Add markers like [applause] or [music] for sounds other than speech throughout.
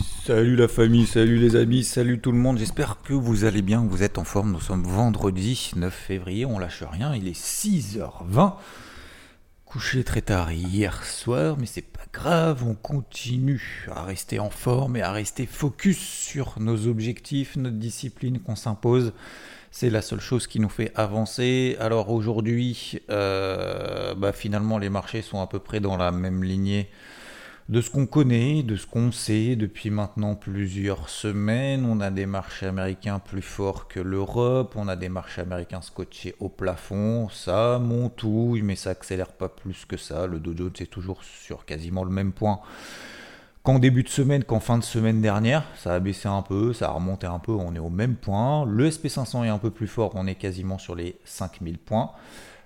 Salut la famille, salut les amis, salut tout le monde. J'espère que vous allez bien, que vous êtes en forme. Nous sommes vendredi 9 février, on lâche rien, il est 6h20. Couché très tard hier soir, mais c'est pas grave, on continue à rester en forme et à rester focus sur nos objectifs, notre discipline qu'on s'impose. C'est la seule chose qui nous fait avancer. Alors aujourd'hui, euh, bah finalement, les marchés sont à peu près dans la même lignée de ce qu'on connaît, de ce qu'on sait depuis maintenant plusieurs semaines. On a des marchés américains plus forts que l'Europe, on a des marchés américains scotchés au plafond, ça monte mais ça accélère pas plus que ça. Le Dow Jones est toujours sur quasiment le même point qu'en début de semaine, qu'en fin de semaine dernière. Ça a baissé un peu, ça a remonté un peu, on est au même point. Le SP500 est un peu plus fort, on est quasiment sur les 5000 points.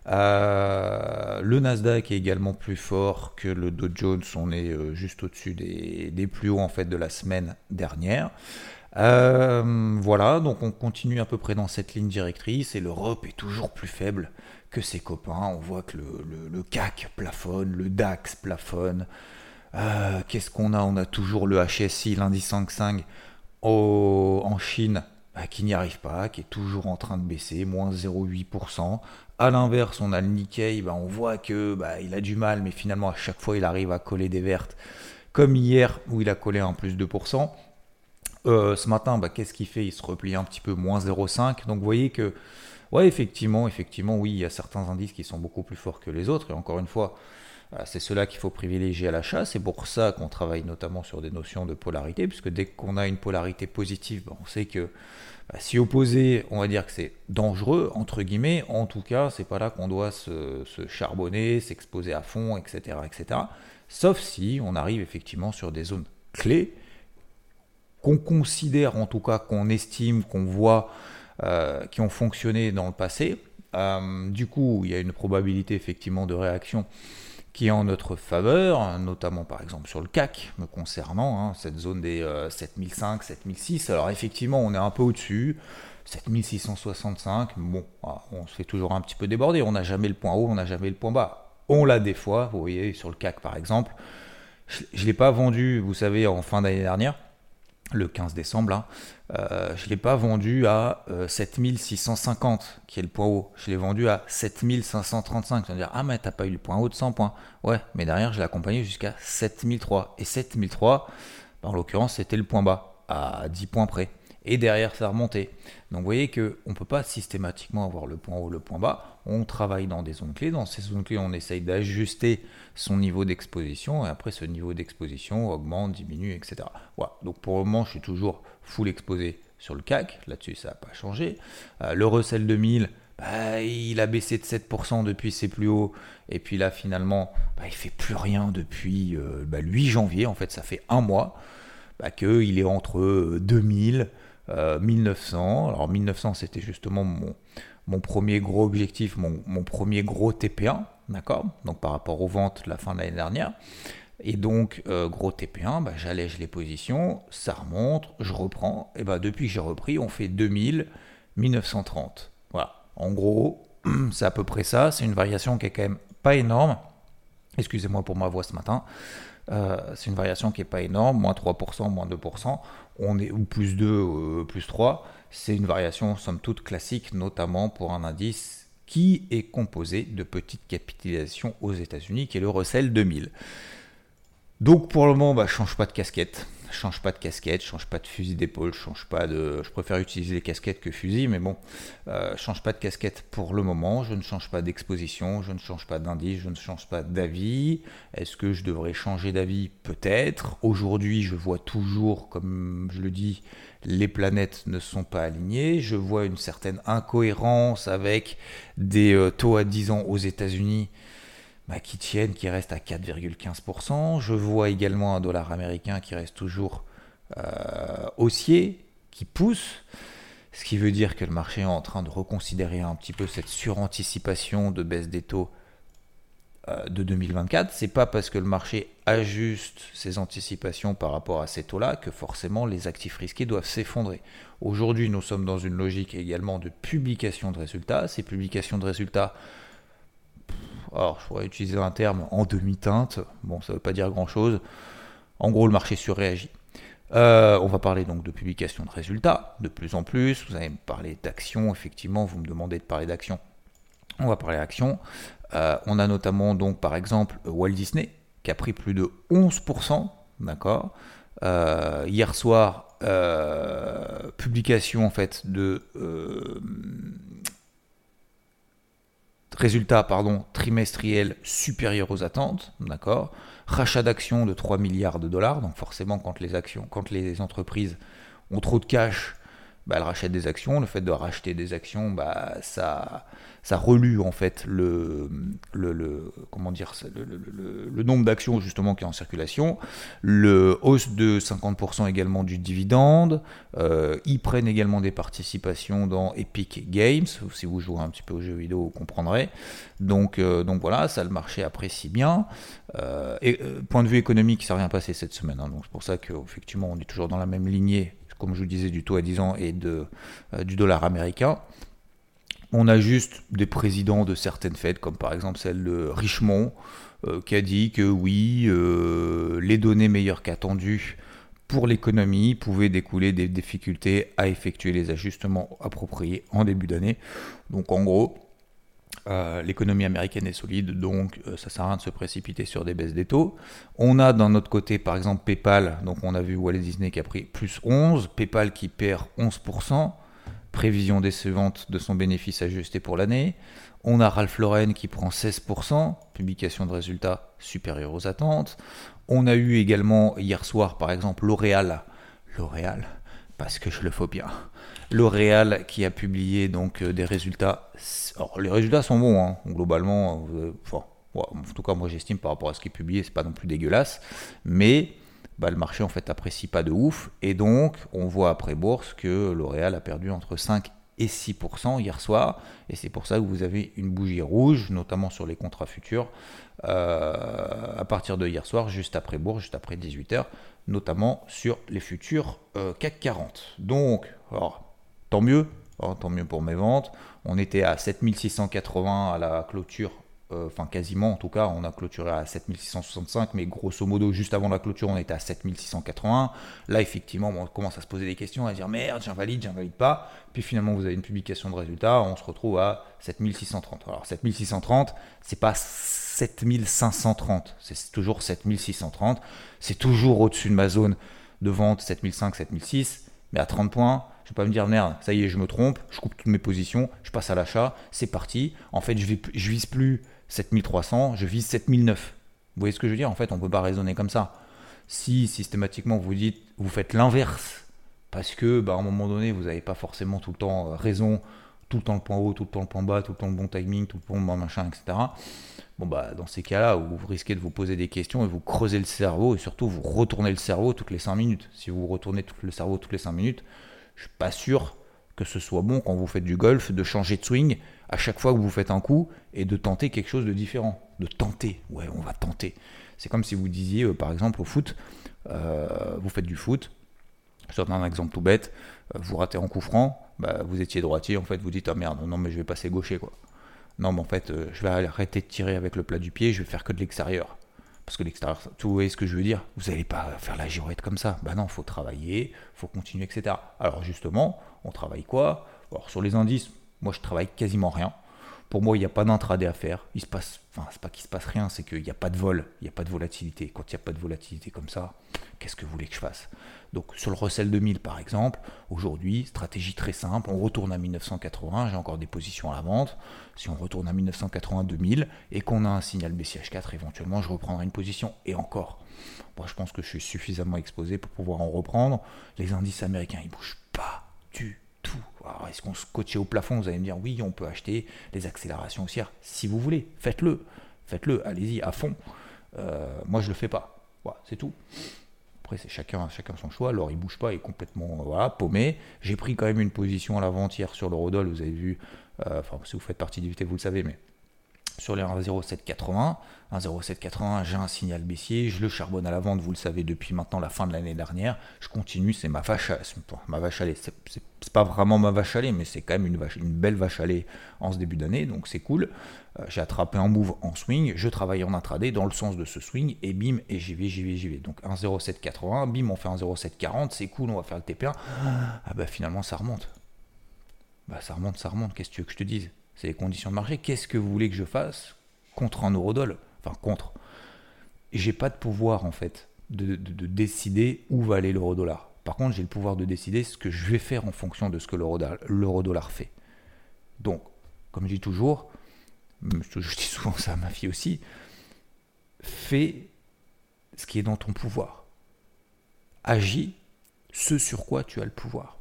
Euh, le Nasdaq est également plus fort que le Dow Jones, on est euh, juste au-dessus des, plus hauts en fait de la semaine dernière. Euh, voilà, donc on continue à peu près dans cette ligne directrice et l'Europe est toujours plus faible que ses copains. On voit que le, CAC plafonne, le DAX plafonne. Qu'est-ce qu'on a? On a toujours le HSI, l'indice 55 en Chine bah, qui n'y arrive pas, qui est toujours en train de baisser, moins 0,8%. A l'inverse, on a le Nikkei, bah, on voit que bah, il a du mal, mais finalement à chaque fois il arrive à coller des vertes, comme hier où il a collé un plus 2%. Euh, ce matin, bah, qu'est-ce qu'il fait? Il se replie un petit peu moins 0,5. Donc vous voyez que, ouais, effectivement, effectivement, oui, il y a certains indices qui sont beaucoup plus forts que les autres. Et encore une fois, c'est cela qu'il faut privilégier à l'achat. C'est pour ça qu'on travaille notamment sur des notions de polarité, puisque dès qu'on a une polarité positive, on sait que bah, si opposé, on va dire que c'est dangereux, entre guillemets, en tout cas, c'est pas là qu'on doit se, charbonner, s'exposer à fond, etc., etc. Sauf si on arrive effectivement sur des zones clés qu'on considère, en tout cas, qu'on estime, qu'on voit, euh, qui ont fonctionné dans le passé. Euh, du coup, il y a une probabilité effectivement de réaction qui est en notre faveur, notamment par exemple sur le CAC, me concernant, hein, cette zone des 7005, 7006. Alors effectivement, on est un peu au-dessus, 7665, bon, ah, on se fait toujours un petit peu déborder, on n'a jamais le point haut, on n'a jamais le point bas. On l'a des fois, vous voyez, sur le CAC par exemple. Je ne l'ai pas vendu, vous savez, en fin d'année dernière le 15 décembre, euh, je ne l'ai pas vendu à 7650, euh, qui est le point haut. Je l'ai vendu à 7535. C'est-à-dire, ah, mais t'as pas eu le point haut de 100 points. Ouais, mais derrière, je l'ai accompagné jusqu'à 7003. Et 7003, bah, en l'occurrence, c'était le point bas, à 10 points près et derrière ça remontait. Donc vous voyez qu'on ne peut pas systématiquement avoir le point haut, le point bas. On travaille dans des zones clés. Dans ces zones clés, on essaye d'ajuster son niveau d'exposition et après ce niveau d'exposition augmente, diminue, etc. Voilà. Donc pour le moment, je suis toujours full exposé sur le CAC. Là-dessus, ça n'a pas changé. Euh, le Russell 2000, bah, il a baissé de 7% depuis ses plus hauts. Et puis là, finalement, bah, il fait plus rien depuis euh, bah, le 8 janvier. En fait, ça fait un mois bah, qu'il est entre 2000 euh, 1900. Euh, Alors 1900, c'était justement mon, mon, premier gros objectif, mon, mon premier gros TP1, d'accord? Donc par rapport aux ventes la fin de l'année dernière. Et donc, euh, gros TP1, bah, j'allège les positions, ça remonte, je reprends. Et bah, depuis que j'ai repris, on fait 2000, 1930. Voilà. En gros, [clears throat] c'est à peu près ça. C'est une variation qui est quand même pas énorme. Excusez-moi pour ma voix ce matin. Euh, c'est une variation qui n'est pas énorme, moins 3%, moins 2%, on est, ou plus 2, euh, plus 3. C'est une variation somme toute classique, notamment pour un indice qui est composé de petites capitalisations aux États-Unis, qui est le Russell 2000. Donc pour le moment, bah, change pas de casquette change pas de casquette, change pas de fusil d'épaule, change pas de. Je préfère utiliser les casquettes que fusil, mais bon, euh, change pas de casquette pour le moment, je ne change pas d'exposition, je ne change pas d'indice, je ne change pas d'avis. Est-ce que je devrais changer d'avis? Peut-être. Aujourd'hui, je vois toujours, comme je le dis, les planètes ne sont pas alignées. Je vois une certaine incohérence avec des euh, taux à 10 ans aux États-Unis bah, qui tiennent, qui restent à 4,15%. Je vois également un dollar américain qui reste toujours euh, haussier, qui pousse. Ce qui veut dire que le marché est en train de reconsidérer un petit peu cette suranticipation de baisse des taux euh, de 2024. C'est pas parce que le marché ajuste ses anticipations par rapport à ces taux-là que forcément les actifs risqués doivent s'effondrer. Aujourd'hui, nous sommes dans une logique également de publication de résultats. Ces publications de résultats, alors je pourrais utiliser un terme en demi-teinte. Bon, ça ne veut pas dire grand-chose. En gros, le marché surréagit. Euh, on va parler donc de publication de résultats de plus en plus. Vous allez me parler d'actions, effectivement, vous me demandez de parler d'actions. On va parler d'actions. Euh, on a notamment donc par exemple Walt Disney qui a pris plus de 11%, d'accord? Euh, hier soir, publication en fait de résultats pardon, trimestriels supérieurs aux attentes, d'accord. Rachat d'actions de 3 milliards de dollars, donc forcément quand les actions, quand les entreprises ont trop de cash, bah, elles rachètent des actions. Le fait de racheter des actions, bah, ça, ça relue en fait le, le, comment dire, le, nombre d'actions justement qui est en circulation, le hausse de 50% également du dividende, euh, ils prennent également des participations dans Epic Games, si vous jouez un petit peu aux jeux vidéo, vous comprendrez. Donc, euh, donc voilà, ça le marché apprécie bien. Euh, et point de vue économique, ça n'a rien passé cette semaine, hein. donc c'est pour ça qu'effectivement on est toujours dans la même lignée, comme je vous disais, du taux à 10 ans et de, du dollar américain. On a juste des présidents de certaines fêtes, comme par exemple celle de Richemont, euh, qui a dit que oui, euh, les données meilleures qu'attendues pour l'économie pouvaient découler des difficultés à effectuer les ajustements appropriés en début d'année. Donc en gros, euh, l'économie américaine est solide, donc ça sert à rien de se précipiter sur des baisses des taux. On a d'un autre côté, par exemple, PayPal, donc on a vu Walt Disney qui a pris plus 11, PayPal qui perd 11%, prévision décevante de son bénéfice ajusté pour l'année. On a Ralph Lauren qui prend 16%, publication de résultats supérieurs aux attentes. On a eu également hier soir, par exemple, L'Oréal. L'Oréal, parce que je le faut bien. L'Oréal qui a publié donc euh, des résultats. Les résultats sont bons, hein. globalement. Euh, en tout cas, moi j'estime par rapport à ce qui est publié, c'est pas non plus dégueulasse. Mais bah, le marché en fait apprécie pas de ouf. Et donc, on voit après bourse que L'Oréal a perdu entre 5 et 6% hier soir. Et c'est pour ça que vous avez une bougie rouge, notamment sur les contrats futurs, euh, à partir de hier soir, juste après bourse, juste après 18h, notamment sur les futurs CAC 40. Donc, alors, tant mieux, hein, tant mieux pour mes ventes. On était à 7680 à la clôture euh, enfin quasiment en tout cas, on a clôturé à 7665, mais grosso modo, juste avant la clôture, on était à 7680. Là, effectivement, on commence à se poser des questions, à dire merde, j'invalide, j'invalide pas. Puis finalement, vous avez une publication de résultats, on se retrouve à 7630. Alors 7630, c'est pas 7530, c'est toujours 7630. C'est toujours au-dessus de ma zone de vente 7005, 7006, mais à 30 points, je vais pas me dire merde, ça y est, je me trompe, je coupe toutes mes positions, je passe à l'achat, c'est parti. En fait, je, vais, je vise plus 7300, je vise 7009. Vous voyez ce que je veux dire? En fait, on ne peut pas raisonner comme ça. Si systématiquement vous dites, vous faites l'inverse, parce que bah, à un moment donné, vous n'avez pas forcément tout le temps euh, raison, tout le temps le point haut, tout le temps le point bas, tout le temps le bon timing, tout le temps le bon machin, etc. Bon bah dans ces cas-là, vous risquez de vous poser des questions et vous creusez le cerveau et surtout vous retournez le cerveau toutes les 5 minutes. Si vous retournez tout le cerveau toutes les 5 minutes, je suis pas sûr que ce soit bon quand vous faites du golf de changer de swing à chaque fois que vous faites un coup et de tenter quelque chose de différent. De tenter, ouais, on va tenter. C'est comme si vous disiez, euh, par exemple, au foot, euh, vous faites du foot, je donne un exemple tout bête, euh, vous ratez en coup franc, bah, vous étiez droitier, en fait, vous dites, ah merde, non, mais je vais passer gaucher, quoi. Non, mais en fait, je vais arrêter de tirer avec le plat du pied, je vais faire que de l'extérieur. Parce que l'extérieur, vous voyez ce que je veux dire Vous n'allez pas faire la girouette comme ça. Bah non, faut travailler, il faut continuer, etc. Alors justement, on travaille quoi? Alors sur les indices, moi, je travaille quasiment rien. Pour moi, il n'y a pas d'intraday à faire. Il se passe, enfin, c'est pas qu'il se passe rien, c'est qu'il n'y a pas de vol, il n'y a pas de volatilité. Quand il n'y a pas de volatilité comme ça, qu'est-ce que vous voulez que je fasse? Donc, sur le Russell 2000, par exemple, aujourd'hui, stratégie très simple, on retourne à 1980, j'ai encore des positions à la vente. Si on retourne à 1980-2000 et qu'on a un signal BCH4, éventuellement, je reprendrai une position. Et encore, moi, je pense que je suis suffisamment exposé pour pouvoir en reprendre. Les indices américains, ils bougent pas du tout. est-ce qu'on se coachait au plafond Vous allez me dire oui, on peut acheter les accélérations haussières si vous voulez, faites-le. faites-le, allez-y à fond. moi, je le fais pas. Voilà, c'est tout. Après, c'est chacun, chacun son choix. Alors, il bouge pas, il est complètement voilà, paumé. J'ai pris quand même une position à l'avant-hier sur le Rodol, vous avez vu. enfin, si vous faites partie du VT, vous le savez, mais sur les 1,0780. 1,0780, j'ai un signal baissier, je le charbonne à la vente, vous le savez depuis maintenant la fin de l'année dernière. Je continue, c'est ma vache à, ma vache à lait. C'est pas vraiment ma vache à lait, mais c'est quand même une, belle vache à lait en ce début d'année, donc c'est cool. Euh, j'ai attrapé un move en swing, je travaille en intraday dans le sens de ce swing, et bim, et j'y vais, j'y vais, j'y vais. Donc 1,0780, bim, on fait 1,0740, c'est cool, on va faire le TP1. Ah bah finalement ça remonte. Bah ça remonte, ça remonte, qu'est-ce que tu veux que je te dise? C'est les conditions de marché. Qu'est-ce que vous voulez que je fasse contre un eurodol Enfin, contre. J'ai pas de pouvoir, en fait, de, décider où va aller l'euro-dollar. Par contre, j'ai le pouvoir de décider ce que je vais faire en fonction de ce que l'euro-dollar fait. Donc, comme je dis toujours, je dis souvent ça à ma fille aussi, fais ce qui est dans ton pouvoir. Agis ce sur quoi tu as le pouvoir.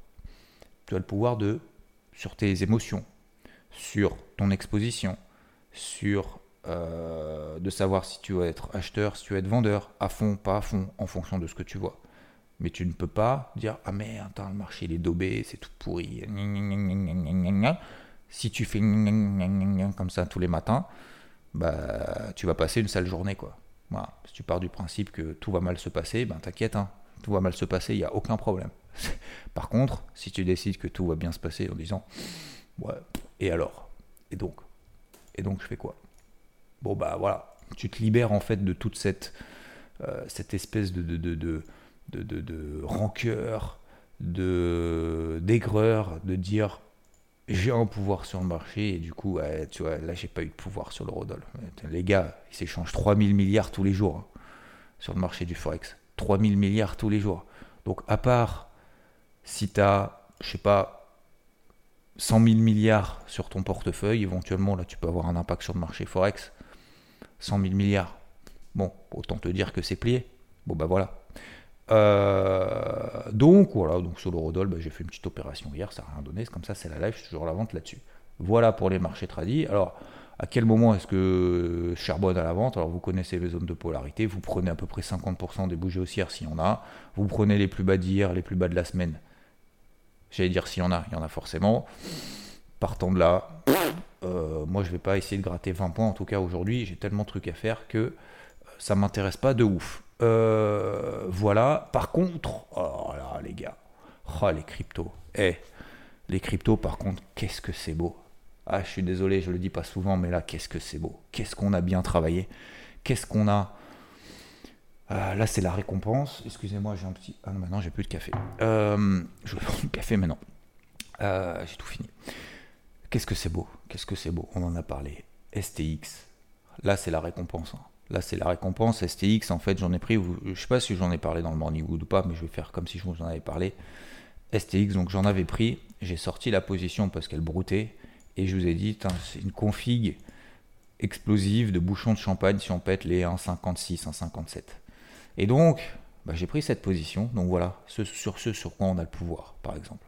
Tu as le pouvoir de sur tes émotions, sur ton exposition, sur euh, de savoir si tu vas être acheteur, si tu vas être vendeur, à fond, pas à fond, en fonction de ce que tu vois. Mais tu ne peux pas dire Ah, mais attends, le marché il est daubé, c'est tout pourri. Si tu fais comme ça tous les matins, bah, tu vas passer une sale journée. quoi. Si tu pars du principe que tout va mal se passer, ben t'inquiète, hein. tout va mal se passer, il n'y a aucun problème. [laughs] Par contre, si tu décides que tout va bien se passer en disant Ouais, et alors? Et donc? Et donc je fais quoi? Bon bah voilà, tu te libères en fait de toute cette, euh, cette espèce de, de, de, de, de, rancœur, de d'aigreur, de dire j'ai un pouvoir sur le marché et du coup, tu vois, là j'ai pas eu de pouvoir sur le Rodol. Les gars, ils s'échangent 3000 milliards tous les jours hein, sur le marché du Forex. 3000 milliards tous les jours. Donc à part si tu as, je sais pas, 100 000 milliards sur ton portefeuille, éventuellement, là, tu peux avoir un impact sur le marché Forex. 100 000 milliards. Bon, autant te dire que c'est plié. Bon, bah voilà. Euh, donc, voilà, donc sur l'eurodoll, bah, j'ai fait une petite opération hier, ça n'a rien donné. Comme ça, c'est la live, toujours la vente là-dessus. Voilà pour les marchés tradis. Alors, à quel moment est-ce que charbonne à la vente? Alors, vous connaissez les zones de polarité. Vous prenez à peu près 50% des bougies haussières s'il y en a. Vous prenez les plus bas d'hier, les plus bas de la semaine J'allais dire s'il y en a, il y en a forcément. Partant de là, euh, moi je vais pas essayer de gratter 20 points. En tout cas aujourd'hui, j'ai tellement de trucs à faire que euh, ça m'intéresse pas de ouf. Euh, voilà. Par contre, oh là les gars, oh, les cryptos. Eh, les cryptos par contre, qu'est-ce que c'est beau. Ah, je suis désolé, je le dis pas souvent, mais là, qu'est-ce que c'est beau. Qu'est-ce qu'on a bien travaillé. Qu'est-ce qu'on a euh, là, c'est la récompense. Excusez-moi, j'ai un petit. Ah non, maintenant, j'ai plus de café. Euh, je vais prendre du café maintenant. Euh, j'ai tout fini. Qu'est-ce que c'est beau? Qu'est-ce que c'est beau? On en a parlé. STX. Là, c'est la récompense. Hein. Là, c'est la récompense. STX, en fait, j'en ai pris. Je sais pas si j'en ai parlé dans le Morning Wood ou pas, mais je vais faire comme si je vous en avais parlé. STX, donc j'en avais pris. J'ai sorti la position parce qu'elle broutait. Et je vous ai dit, c'est une config explosive de bouchon de champagne si on pète les 1,56, 1,57. Et donc, bah, j'ai pris cette position. Donc voilà, sur ce sur quoi on a le pouvoir, par exemple.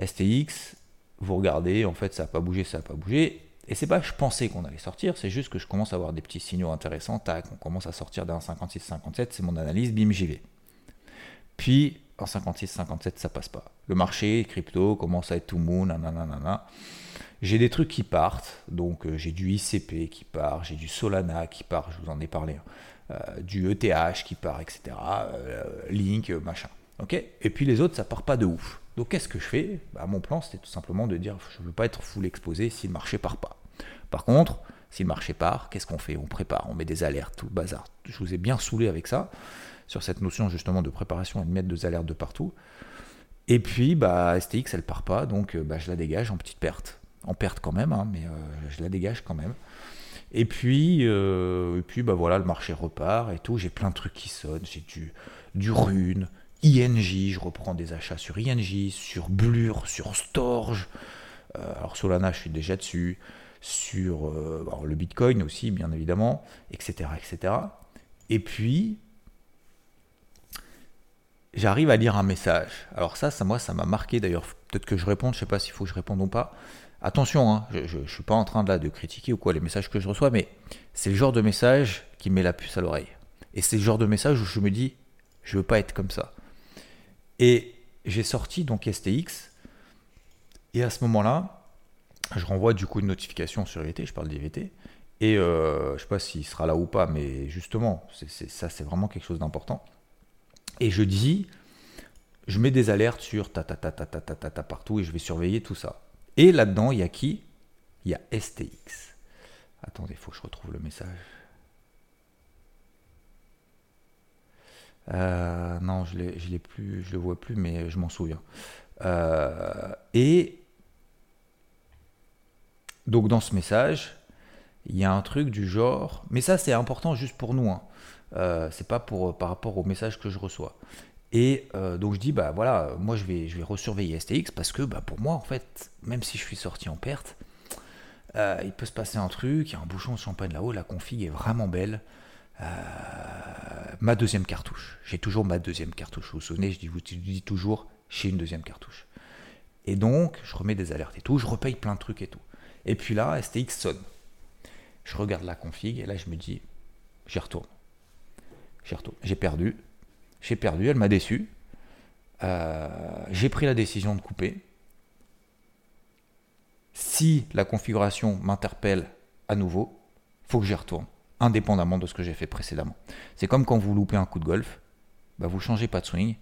STX, vous regardez, en fait, ça n'a pas bougé, ça n'a pas bougé. Et c'est pas je pensais qu'on allait sortir, c'est juste que je commence à avoir des petits signaux intéressants. Tac, on commence à sortir d'un 56-57, c'est mon analyse, bim, j'y vais. Puis, en 56-57, ça passe pas. Le marché, crypto, commence à être tout mou, nanana. J'ai des trucs qui partent, donc euh, j'ai du ICP qui part, j'ai du Solana qui part, je vous en ai parlé. Euh, du ETH qui part, etc. Euh, Link, machin. ok? Et puis les autres, ça part pas de ouf. Donc qu'est-ce que je fais? Bah, Mon plan, c'était tout simplement de dire, je ne veux pas être full exposé si le marché part pas. Par contre, si le marché part, qu'est-ce qu'on fait? On prépare, on met des alertes, tout le bazar. Je vous ai bien saoulé avec ça, sur cette notion justement de préparation et de mettre des alertes de partout. Et puis, bah, STX, elle part pas, donc bah, je la dégage en petite perte. En perte quand même, hein, mais je la dégage quand même. Et puis, euh, et puis bah voilà, le marché repart et tout. J'ai plein de trucs qui sonnent. J'ai du, du Rune, ING, je reprends des achats sur ING, sur Blur, sur Storge. Euh, alors Solana, je suis déjà dessus. Sur euh, le Bitcoin aussi, bien évidemment, etc. etc. Et puis, j'arrive à lire un message. Alors ça, ça moi, ça m'a marqué d'ailleurs. Peut-être que je réponde, je sais pas s'il faut que je réponde ou pas Attention, hein, je ne suis pas en train de, critiquer ou quoi les messages que je reçois, mais c'est le genre de message qui met la puce à l'oreille. Et c'est le genre de message où je me dis, je veux pas être comme ça. Et j'ai sorti donc STX, et à ce moment-là, je renvoie du coup une notification sur IVT, je parle d'IVT, et euh, je ne sais pas s'il sera là ou pas, mais justement, ça c'est vraiment quelque chose d'important. Et je dis, je mets des alertes sur ta ta ta ta ta ta ta, partout et je vais surveiller tout ça. Et là-dedans, il y a qui? Il y a STX. Attendez, il faut que je retrouve le message. Euh, non, je ne je le vois plus, mais je m'en souviens. Euh, et donc dans ce message, il y a un truc du genre, mais ça c'est important juste pour nous, hein. euh, c'est pas pour par rapport au message que je reçois. Et euh, donc je dis, bah voilà, moi je vais, je vais resurveiller STX parce que bah, pour moi, en fait, même si je suis sorti en perte, euh, il peut se passer un truc, il y a un bouchon de champagne là-haut, la config est vraiment belle. Euh, ma deuxième cartouche, j'ai toujours ma deuxième cartouche. Vous vous souvenez, je dis, vous dis toujours, j'ai une deuxième cartouche. Et donc, je remets des alertes et tout, je repaye plein de trucs et tout. Et puis là, STX sonne. Je regarde la config et là, je me dis, j'y retourne. J'y retourne. J'ai perdu j'ai perdu, elle m'a déçu. Euh, j'ai pris la décision de couper. Si la configuration m'interpelle à nouveau, faut que j'y retourne, indépendamment de ce que j'ai fait précédemment. C'est comme quand vous loupez un coup de golf, bah vous changez pas de swing,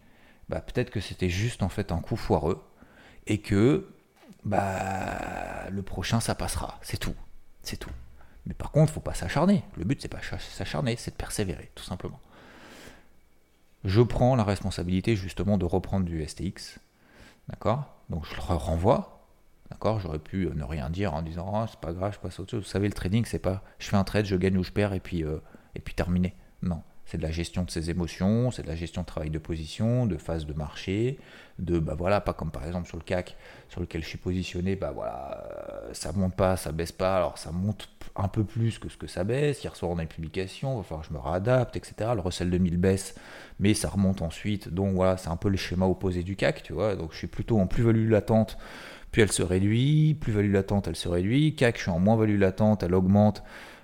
bah peut-être que c'était juste en fait un coup foireux et que bah le prochain ça passera, c'est tout, c'est tout. Mais par contre, faut pas s'acharner. Le but c'est pas s'acharner, c'est de persévérer, tout simplement je prends la responsabilité justement de reprendre du STX. D'accord? Donc je le renvoie. D'accord? J'aurais pu euh, ne rien dire en disant oh, c'est pas grave, je passe autre chose. Vous savez, le trading, c'est pas je fais un trade, je gagne ou je perds et puis, euh, et puis terminé. Non. C'est de la gestion de ses émotions, c'est de la gestion de travail de position, de phase de marché, de bah voilà, pas comme par exemple sur le CAC sur lequel je suis positionné, bah voilà, euh, ça monte pas, ça baisse pas, alors ça monte un peu plus que ce que ça baisse. Hier soir on a une publication, il va falloir que je me réadapte, etc. Le Russell 2000 baisse, mais ça remonte ensuite. Donc voilà, c'est un peu le schéma opposé du CAC, tu vois. Donc je suis plutôt en plus-value latente, puis elle se réduit, plus-value latente, elle se réduit. CAC, je suis en moins-value latente, elle augmente,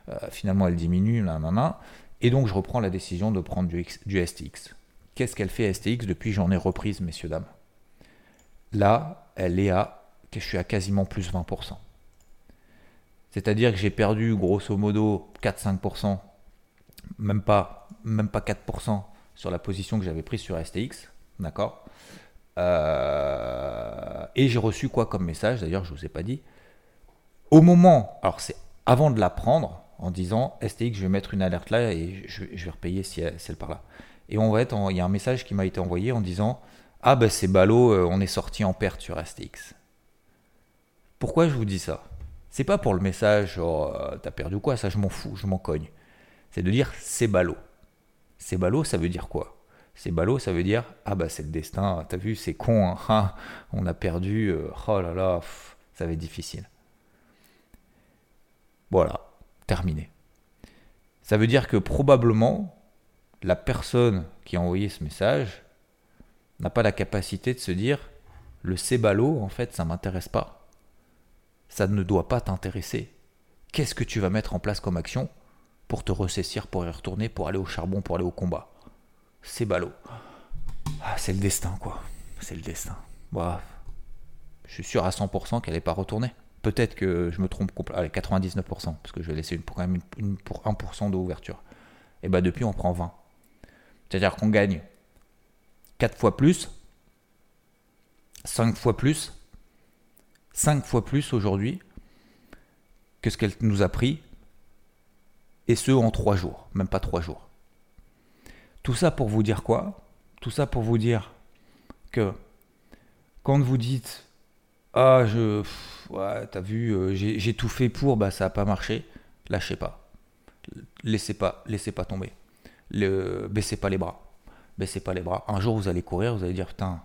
euh, finalement elle diminue, là, là, là. Et donc je reprends la décision de prendre du, STX. Qu'est-ce qu'elle fait STX depuis j'en ai reprise, messieurs, dames? Là, elle est à, je suis à quasiment plus 20%. C'est-à-dire que j'ai perdu grosso modo 4-5%, même pas, même pas 4% sur la position que j'avais prise sur STX. D'accord? Euh, Et j'ai reçu quoi comme message? D'ailleurs, je ne vous ai pas dit. Au moment, alors c'est avant de la prendre, en disant STX, je vais mettre une alerte là et je, vais repayer si celle par là. Et on va être il y a un message qui m'a été envoyé en disant Ah ben c'est ballot, euh, on est sorti en perte sur STX. Pourquoi je vous dis ça? C'est pas pour le message, genre euh, t'as perdu quoi, ça je m'en fous, je m'en cogne. C'est de dire c'est ballot. C'est ballot, ça veut dire quoi? C'est ballot, ça veut dire ah bah c'est le destin, t'as vu, c'est con, hein, hein, on a perdu, euh, oh là là, ça va être difficile. Voilà, terminé. Ça veut dire que probablement la personne qui a envoyé ce message n'a pas la capacité de se dire le c'est ballot, en fait, ça m'intéresse pas ça ne doit pas t'intéresser. Qu'est-ce que tu vas mettre en place comme action pour te ressaisir, pour y retourner, pour aller au charbon, pour aller au combat? C'est ballot. Ah, c'est le destin, quoi. C'est le destin. Bah, je suis sûr à 100% qu'elle n'est pas retournée. Peut-être que je me trompe complètement. Allez, 99%, parce que je vais laisser une, quand même pour 1% d'ouverture. Et bah depuis, on prend 20. C'est-à-dire qu'on gagne 4 fois plus, 5 fois plus, 5 fois plus aujourd'hui que ce qu'elle nous a pris, et ce en 3 jours, même pas 3 jours. Tout ça pour vous dire quoi? Tout ça pour vous dire que quand vous dites Ah, je. Ouais, t'as vu, euh, j'ai tout fait pour, bah ça n'a pas marché, lâchez pas. Laissez pas, laissez pas tomber. Le, baissez pas les bras. Baissez pas les bras. Un jour, vous allez courir, vous allez dire Putain,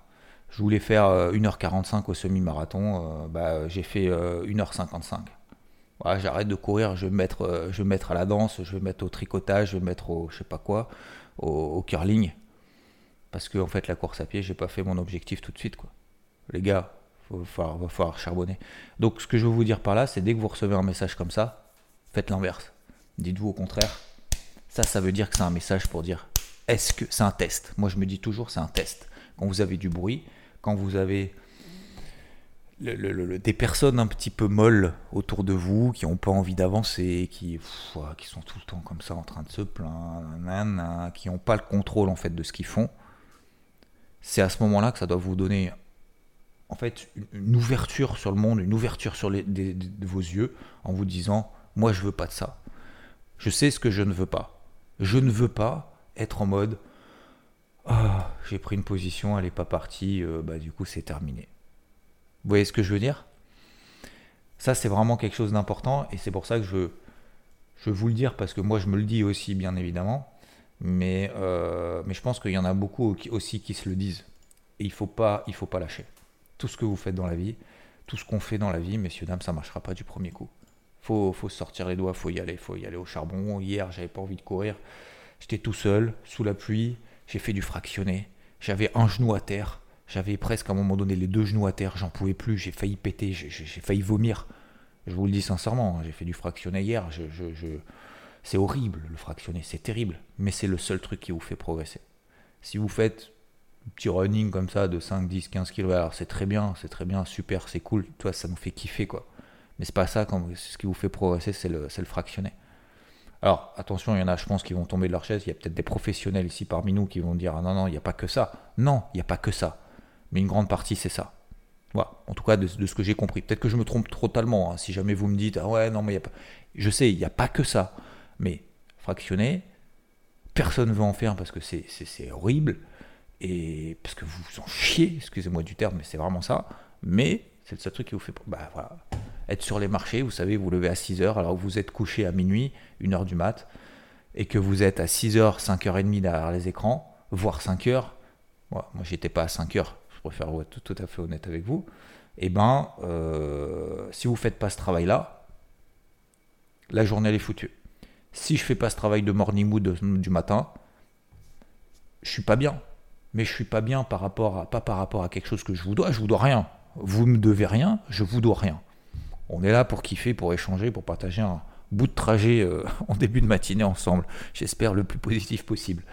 je voulais faire 1h45 euh, au semi-marathon, euh, bah, j'ai fait 1h55. Euh, j'arrête de courir, je vais, vais mettre à la danse, je vais mettre au tricotage, je vais mettre au je sais pas quoi, au, curling. Parce que en fait la course à pied, j'ai pas fait mon objectif tout de suite quoi. Les gars, Il va falloir charbonner. Donc ce que je veux vous dire par là, c'est dès que vous recevez un message comme ça, faites l'inverse. Dites-vous au contraire, ça, ça veut dire que c'est un message pour dire est-ce que c'est un test? Moi, je me dis toujours, c'est un test. Quand vous avez du bruit, quand vous avez des personnes un petit peu molles autour de vous, qui n'ont pas envie d'avancer, qui, sont tout le temps comme ça en train de se plaindre, qui n'ont pas le contrôle en fait de ce qu'ils font, c'est à ce moment-là que ça doit vous donner en fait une, ouverture sur le monde, une ouverture sur les, de vos yeux, en vous disant moi je veux pas de ça. Je sais ce que je ne veux pas. Je ne veux pas être en mode ah, j'ai pris une position, elle n'est pas partie, euh, bah, du coup c'est terminé. Vous voyez ce que je veux dire? Ça, c'est vraiment quelque chose d'important et c'est pour ça que je, je veux vous le dire parce que moi, je me le dis aussi, bien évidemment. Mais, euh, mais je pense qu'il y en a beaucoup aussi qui se le disent. Et il faut, il faut pas lâcher. Tout ce que vous faites dans la vie, tout ce qu'on fait dans la vie, messieurs, dames, ça ne marchera pas du premier coup. Faut, faut sortir les doigts, faut y aller, faut y aller au charbon. Hier, j'avais pas envie de courir. J'étais tout seul, sous la pluie. J'ai fait du fractionné. J'avais un genou à terre. J'avais presque à un moment donné les deux genoux à terre, j'en pouvais plus, j'ai failli péter, j'ai failli vomir. Je vous le dis sincèrement, hein, j'ai fait du fractionné hier, c'est horrible le fractionné, c'est terrible, mais c'est le seul truc qui vous fait progresser. Si vous faites petit running comme ça de 5, 10, 15 kilos, alors c'est très bien, c'est très bien, super, c'est cool, toi ça nous fait kiffer quoi. Mais c'est pas ça, ce qui vous fait progresser, c'est le, le fractionné. Alors, attention, il y en a, je pense, qui vont tomber de leur chaise. Il y a peut-être des professionnels ici parmi nous qui vont dire ah non, non, il n'y a pas que ça. Non, il n'y a pas que ça mais une grande partie c'est ça. Voilà, en tout cas de, ce que j'ai compris. Peut-être que je me trompe totalement, hein. si jamais vous me dites, ah ouais, non, mais il n'y a pas. Je sais, il n'y a pas que ça. Mais fractionner, personne ne veut en faire parce que c'est horrible, et parce que vous vous en chiez, excusez-moi du terme, mais c'est vraiment ça. Mais c'est le seul truc qui vous fait. Bah voilà. Être sur les marchés, vous savez, vous levez à 6h, alors que vous êtes couché à minuit, 1h du mat, et que vous êtes à 6h, 5h30 derrière les écrans, voire 5h. moi, j'étais pas à 5h, préfère être tout, à fait honnête avec vous, et eh ben, euh, si vous faites pas ce travail-là, la journée elle est foutue. Si je fais pas ce travail de morning mood du matin, je suis pas bien. Mais je suis pas bien par rapport à, pas par rapport à quelque chose que je vous dois. Je vous dois rien. Vous me devez rien, je vous dois rien. On est là pour kiffer, pour échanger, pour partager un bout de trajet euh, [laughs] en début de matinée ensemble. J'espère le plus positif possible.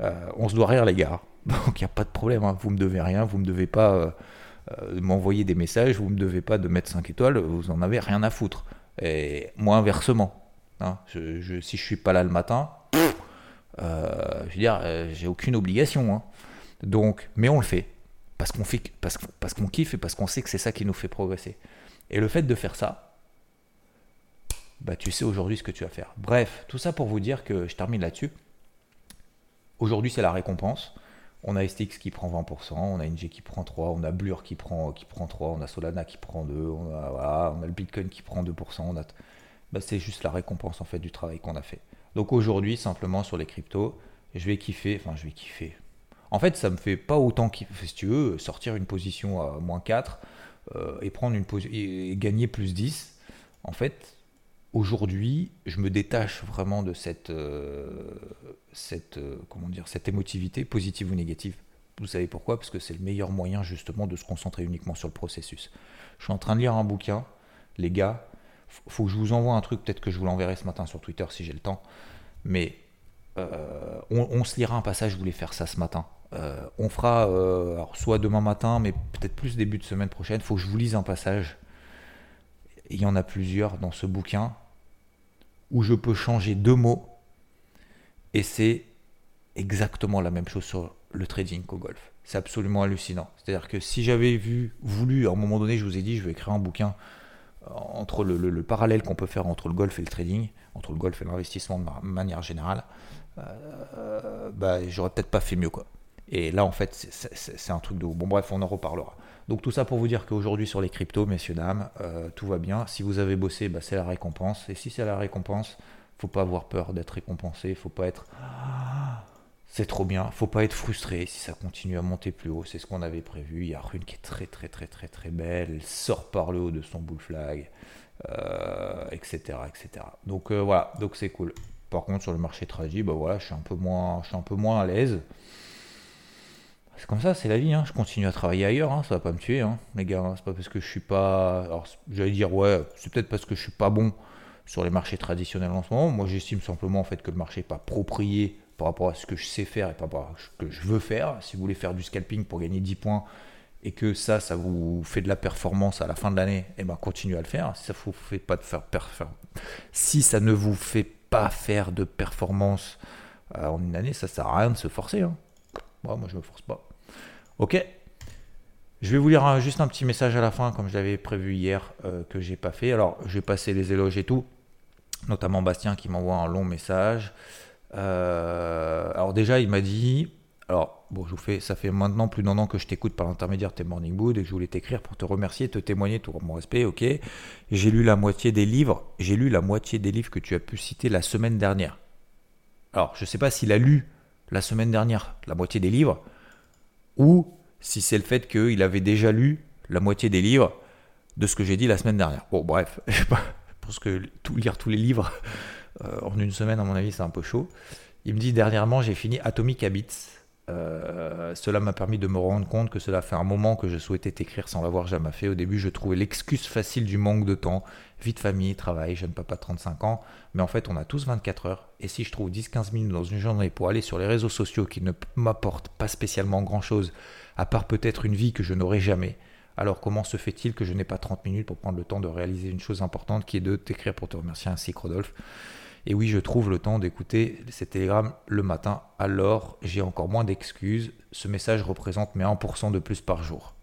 Euh, on se doit rien, les gars. [laughs] Donc il n'y a pas de problème, hein. vous me devez rien, vous me devez pas euh, m'envoyer des messages, vous me devez pas de mettre 5 étoiles, vous en avez rien à foutre. Et moi inversement, hein, je, si je suis pas là le matin, je veux dire, j'ai aucune obligation. Hein. Donc, mais on le fait parce qu'on fait, parce, qu'on kiffe et parce qu'on sait que c'est ça qui nous fait progresser. Et le fait de faire ça, bah tu sais aujourd'hui ce que tu vas faire. Bref, tout ça pour vous dire que je termine là-dessus. Aujourd'hui, c'est la récompense. On a STX qui prend 20%, on a NG qui prend 3%, on a Blur qui prend, qui prend 3%, on a Solana qui prend 2%, on a, on a le Bitcoin qui prend 2%. On bah, c'est juste la récompense en fait du travail qu'on a fait. Donc aujourd'hui, simplement sur les cryptos, je vais kiffer, enfin je vais kiffer. En fait, ça me fait pas autant kiffer, si tu veux, sortir une position à moins 4 euh, et prendre une et gagner plus 10. En fait, aujourd'hui, je me détache vraiment de cette, euh, euh, comment dire, cette émotivité, positive ou négative. Vous savez pourquoi? Parce que c'est le meilleur moyen justement de se concentrer uniquement sur le processus. Je suis en train de lire un bouquin, les gars. Faut que je vous envoie un truc, peut-être que je vous l'enverrai ce matin sur Twitter si j'ai le temps. Mais on, se lira un passage, je voulais faire ça ce matin. On fera soit demain matin, mais peut-être plus début de semaine prochaine. Il faut que je vous lise un passage. Il y en a plusieurs dans ce bouquin où je peux changer deux mots et c'est exactement la même chose sur le trading qu'au golf. C'est absolument hallucinant. C'est-à-dire que si j'avais vu, voulu, à un moment donné, je vous ai dit, je vais écrire un bouquin euh, entre le, parallèle qu'on peut faire entre le golf et le trading, entre le golf et l'investissement de manière générale, euh, bah, j'aurais peut-être pas fait mieux. Et là, en fait, c'est un truc de... Bon, bref, on en reparlera. Donc tout ça pour vous dire qu'aujourd'hui sur les cryptos, messieurs, dames, euh, tout va bien. Si vous avez bossé, bah, c'est la récompense. Et si c'est la récompense, faut pas avoir peur d'être récompensé. Faut pas être... C'est trop bien. Faut pas être frustré si ça continue à monter plus haut. C'est ce qu'on avait prévu. Il y a Rune qui est très très très très très belle. Elle sort par le haut de son bull flag, etc., euh, etc. Donc euh, voilà, donc c'est cool. Par contre sur le marché tragique, bah voilà, je suis un peu moins à l'aise c'est comme ça, c'est la vie. Hein. Je continue à travailler ailleurs, hein. ça va pas me tuer, hein, les gars. C'est pas parce que je suis pas. Alors, j'allais dire, ouais, c'est peut-être parce que je suis pas bon sur les marchés traditionnels en ce moment. Moi, j'estime simplement en fait que le marché n'est pas approprié par rapport à ce que je sais faire et par rapport à ce que je veux faire. Si vous voulez faire du scalping pour gagner 10 points et que ça, ça vous fait de la performance à la fin de l'année, eh ben continuez à le faire. Si ça vous fait pas de faire, si ça ne vous fait pas faire de performance euh, en une année, ça sert à rien de se forcer. Hein. Moi, je me force pas. Ok. Je vais vous lire juste un petit message à la fin, comme je l'avais prévu hier, euh, que j'ai pas fait. Alors, je vais passer les éloges et tout, notamment Bastien qui m'envoie un long message. Euh, alors déjà, il m'a dit, alors bon, je vous fais, ça fait maintenant plus d'un an que je t'écoute par l'intermédiaire de tes Morning Wood et que je voulais t'écrire pour te remercier, te témoigner tout mon respect. Ok. J'ai lu la moitié des livres. J'ai lu la moitié des livres que tu as pu citer la semaine dernière. Alors, je ne sais pas s'il a lu la semaine dernière la moitié des livres ou si c'est le fait qu'il avait déjà lu la moitié des livres de ce que j'ai dit la semaine dernière. Bon, bref, [laughs] je pense que lire tous les livres euh, en une semaine, à mon avis, c'est un peu chaud. Il me dit dernièrement, j'ai fini Atomic Habits. Euh, cela m'a permis de me rendre compte que cela fait un moment que je souhaitais t'écrire sans l'avoir jamais fait. Au début, je trouvais l'excuse facile du manque de temps. Vie de famille, travail, jeune papa 35 ans. Mais en fait, on a tous 24 heures. Et si je trouve 10-15 minutes dans une journée pour aller sur les réseaux sociaux qui ne m'apportent pas spécialement grand-chose, à part peut-être une vie que je n'aurai jamais, alors comment se fait-il que je n'ai pas 30 minutes pour prendre le temps de réaliser une chose importante qui est de t'écrire pour te remercier ainsi Rodolphe? Et oui, je trouve le temps d'écouter ces télégrammes le matin, alors j'ai encore moins d'excuses. Ce message représente mes 1% de plus par jour.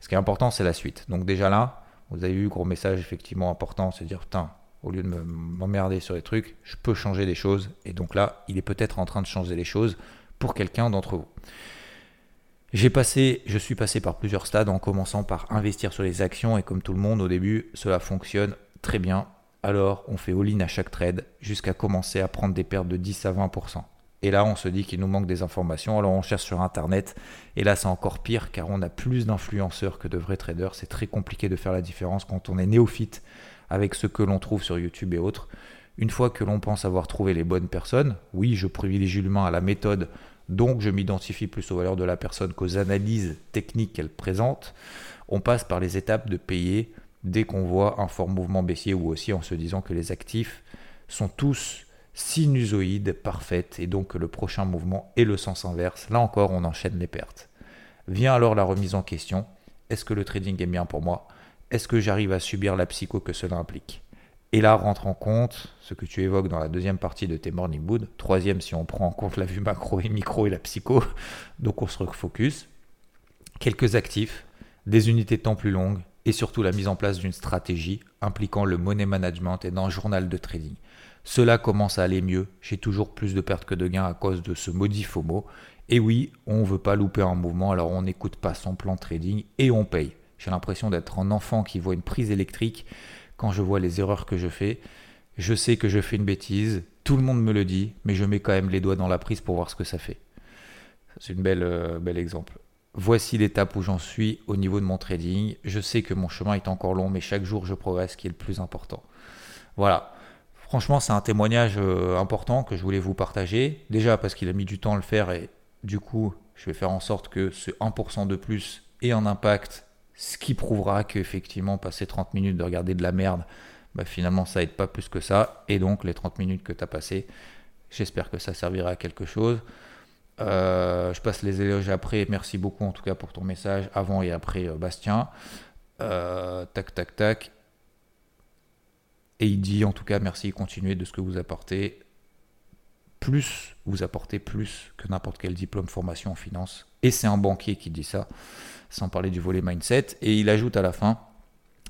Ce qui est important, c'est la suite. Donc déjà là, vous avez eu gros message effectivement important, c'est dire putain, au lieu de m'emmerder sur les trucs, je peux changer des choses. Et donc là, il est peut-être en train de changer les choses pour quelqu'un d'entre vous. J'ai passé, je suis passé par plusieurs stades en commençant par investir sur les actions et comme tout le monde au début, cela fonctionne très bien alors on fait all-in à chaque trade jusqu'à commencer à prendre des pertes de 10 à 20%. Et là, on se dit qu'il nous manque des informations, alors on cherche sur Internet. Et là, c'est encore pire car on a plus d'influenceurs que de vrais traders. C'est très compliqué de faire la différence quand on est néophyte avec ce que l'on trouve sur YouTube et autres. Une fois que l'on pense avoir trouvé les bonnes personnes, oui, je privilégie l'humain à la méthode, donc je m'identifie plus aux valeurs de la personne qu'aux analyses techniques qu'elle présente. On passe par les étapes de payer, dès qu'on voit un fort mouvement baissier ou aussi en se disant que les actifs sont tous sinusoïdes parfaites et donc que le prochain mouvement est le sens inverse. Là encore, on enchaîne les pertes. Vient alors la remise en question. Est-ce que le trading est bien pour moi? Est-ce que j'arrive à subir la psycho que cela implique? Et là rentre en compte ce que tu évoques dans la deuxième partie de tes Morning Wood. Troisième, si on prend en compte la vue macro et micro et la psycho. [laughs] Donc on se refocus. Quelques actifs, des unités de temps plus longues, et surtout la mise en place d'une stratégie impliquant le money management et d'un journal de trading. Cela commence à aller mieux, j'ai toujours plus de pertes que de gains à cause de ce maudit FOMO. Et oui, on ne veut pas louper un mouvement, alors on n'écoute pas son plan trading et on paye. J'ai l'impression d'être un enfant qui voit une prise électrique quand je vois les erreurs que je fais. Je sais que je fais une bêtise, tout le monde me le dit, mais je mets quand même les doigts dans la prise pour voir ce que ça fait. C'est belle, euh, bel exemple. Voici l'étape où j'en suis au niveau de mon trading. Je sais que mon chemin est encore long, mais chaque jour je progresse, ce qui est le plus important. Voilà. Franchement, c'est un témoignage euh, important que je voulais vous partager. Déjà parce qu'il a mis du temps à le faire et du coup, je vais faire en sorte que ce 1% de plus ait un impact, ce qui prouvera qu'effectivement, passer 30 minutes de regarder de la merde, bah, finalement, ça aide pas plus que ça. Et donc, les 30 minutes que tu as passées, j'espère que ça servira à quelque chose. Euh, je passe les éloges après. Merci beaucoup en tout cas pour ton message avant et après euh, Bastien. Euh, tac, tac, tac. Et il dit en tout cas merci, continuez de ce que vous apportez. Plus, vous apportez plus que n'importe quel diplôme formation en finance. Et c'est un banquier qui dit ça, sans parler du volet mindset. Et il ajoute à la fin,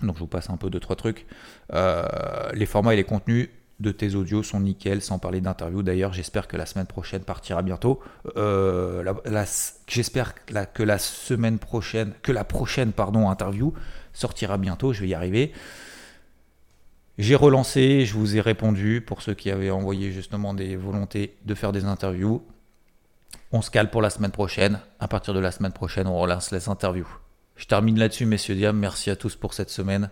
donc je vous passe un peu de trois trucs, les formats et les contenus de tes audios sont nickel, sans parler d'interview. D'ailleurs, j'espère que la semaine prochaine partira bientôt. Euh, j'espère que la semaine prochaine, que la prochaine pardon interview sortira bientôt. Je vais y arriver. J'ai relancé, je vous ai répondu pour ceux qui avaient envoyé justement des volontés de faire des interviews. On se cale pour la semaine prochaine. À partir de la semaine prochaine, on relance les interviews. Je termine là-dessus, messieurs dames. Merci à tous pour cette semaine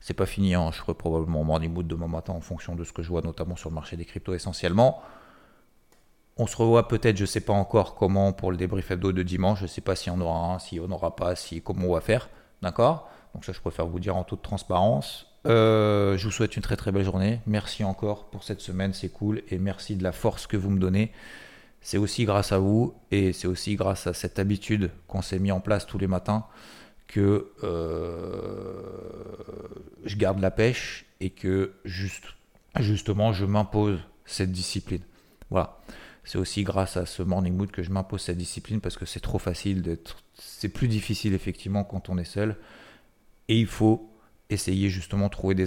c'est pas fini. Hein. Je ferai probablement morning mood demain matin en fonction de ce que je vois, notamment sur le marché des cryptos essentiellement. On se revoit peut-être, je ne sais pas encore comment pour le débrief hebdo de dimanche. Je ne sais pas si on aura un, si on n'aura pas, si comment on va faire. D'accord? Donc ça, je préfère vous dire en toute transparence. Euh, je vous souhaite une très très belle journée. Merci encore pour cette semaine, c'est cool. Et merci de la force que vous me donnez. C'est aussi grâce à vous et c'est aussi grâce à cette habitude qu'on s'est mis en place tous les matins que euh, je garde la pêche et que juste, justement je m'impose cette discipline. Voilà. C'est aussi grâce à ce morning mood que je m'impose cette discipline parce que c'est trop facile d'être. C'est plus difficile effectivement quand on est seul. Et il faut essayer justement de trouver des,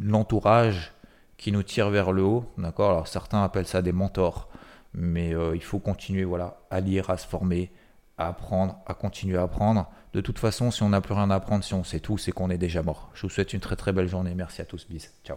l'entourage qui nous tire vers le haut. D'accord? Alors certains appellent ça des mentors. Mais euh, il faut continuer voilà, à lire, à se former, à apprendre, à continuer à apprendre. De toute façon, si on n'a plus rien à apprendre, si on sait tout, c'est qu'on est déjà mort. Je vous souhaite une très très belle journée. Merci à tous. Bis. Ciao.